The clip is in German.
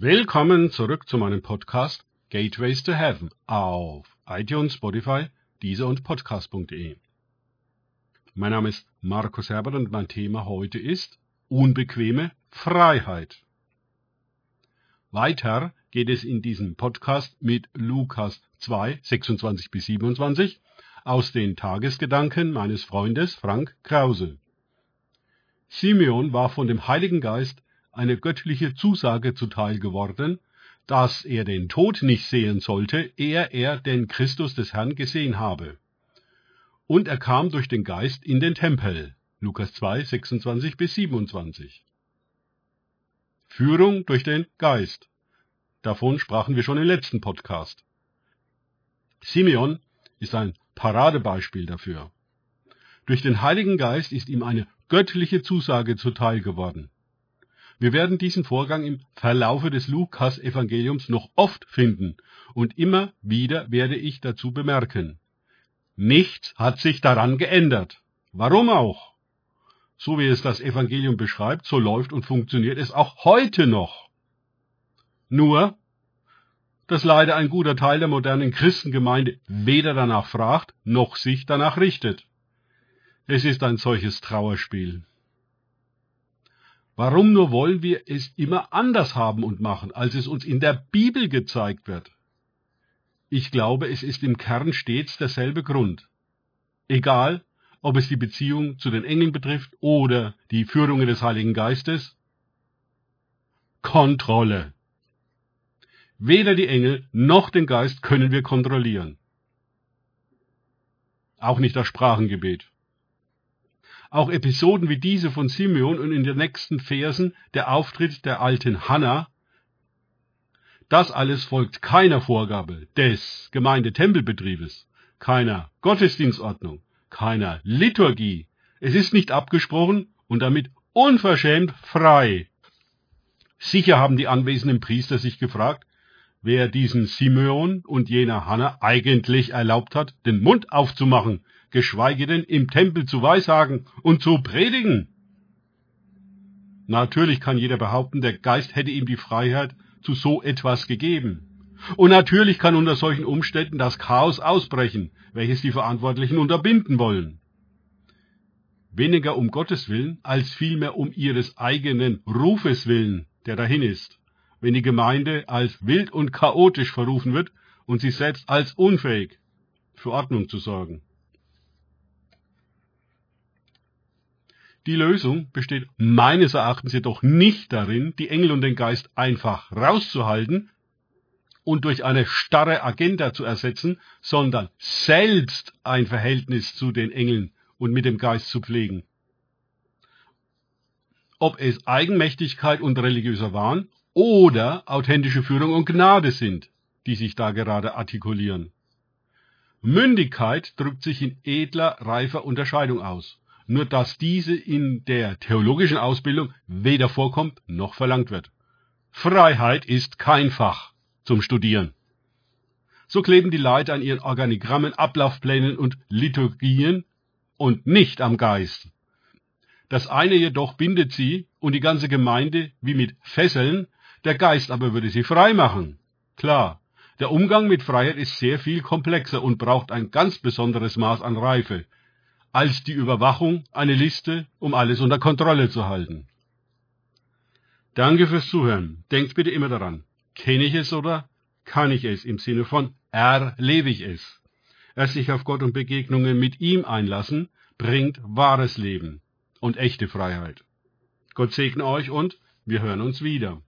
Willkommen zurück zu meinem Podcast Gateways to Heaven auf iTunes, Spotify, Deezer und Podcast.de. Mein Name ist Markus Herbert und mein Thema heute ist unbequeme Freiheit. Weiter geht es in diesem Podcast mit Lukas 2, 26 bis 27 aus den Tagesgedanken meines Freundes Frank Krause. Simeon war von dem Heiligen Geist eine göttliche Zusage zuteil geworden, dass er den Tod nicht sehen sollte, ehe er den Christus des Herrn gesehen habe. Und er kam durch den Geist in den Tempel. Lukas 2, 26 bis 27. Führung durch den Geist. Davon sprachen wir schon im letzten Podcast. Simeon ist ein Paradebeispiel dafür. Durch den Heiligen Geist ist ihm eine göttliche Zusage zuteil geworden. Wir werden diesen Vorgang im Verlaufe des Lukas-Evangeliums noch oft finden, und immer wieder werde ich dazu bemerken. Nichts hat sich daran geändert. Warum auch? So wie es das Evangelium beschreibt, so läuft und funktioniert es auch heute noch. Nur, dass leider ein guter Teil der modernen Christengemeinde weder danach fragt, noch sich danach richtet. Es ist ein solches Trauerspiel. Warum nur wollen wir es immer anders haben und machen, als es uns in der Bibel gezeigt wird? Ich glaube, es ist im Kern stets derselbe Grund. Egal, ob es die Beziehung zu den Engeln betrifft oder die Führungen des Heiligen Geistes. Kontrolle. Weder die Engel noch den Geist können wir kontrollieren. Auch nicht das Sprachengebet. Auch Episoden wie diese von Simeon und in den nächsten Versen der Auftritt der alten Hannah, das alles folgt keiner Vorgabe des Gemeindetempelbetriebes, keiner Gottesdienstordnung, keiner Liturgie. Es ist nicht abgesprochen und damit unverschämt frei. Sicher haben die anwesenden Priester sich gefragt, wer diesen Simeon und jener Hannah eigentlich erlaubt hat, den Mund aufzumachen, geschweige denn im Tempel zu weissagen und zu predigen. Natürlich kann jeder behaupten, der Geist hätte ihm die Freiheit zu so etwas gegeben. Und natürlich kann unter solchen Umständen das Chaos ausbrechen, welches die Verantwortlichen unterbinden wollen. Weniger um Gottes Willen, als vielmehr um ihres eigenen Rufes willen, der dahin ist, wenn die Gemeinde als wild und chaotisch verrufen wird und sich selbst als unfähig für Ordnung zu sorgen. Die Lösung besteht meines Erachtens jedoch nicht darin, die Engel und den Geist einfach rauszuhalten und durch eine starre Agenda zu ersetzen, sondern selbst ein Verhältnis zu den Engeln und mit dem Geist zu pflegen. Ob es Eigenmächtigkeit und religiöser Wahn oder authentische Führung und Gnade sind, die sich da gerade artikulieren. Mündigkeit drückt sich in edler, reifer Unterscheidung aus nur dass diese in der theologischen Ausbildung weder vorkommt noch verlangt wird. Freiheit ist kein Fach zum Studieren. So kleben die Leiter an ihren Organigrammen, Ablaufplänen und Liturgien und nicht am Geist. Das eine jedoch bindet sie und die ganze Gemeinde wie mit Fesseln, der Geist aber würde sie frei machen. Klar, der Umgang mit Freiheit ist sehr viel komplexer und braucht ein ganz besonderes Maß an Reife, als die Überwachung eine Liste, um alles unter Kontrolle zu halten. Danke fürs Zuhören. Denkt bitte immer daran. Kenne ich es oder kann ich es im Sinne von erlebe ich es? Erst sich auf Gott und Begegnungen mit ihm einlassen, bringt wahres Leben und echte Freiheit. Gott segne euch und wir hören uns wieder.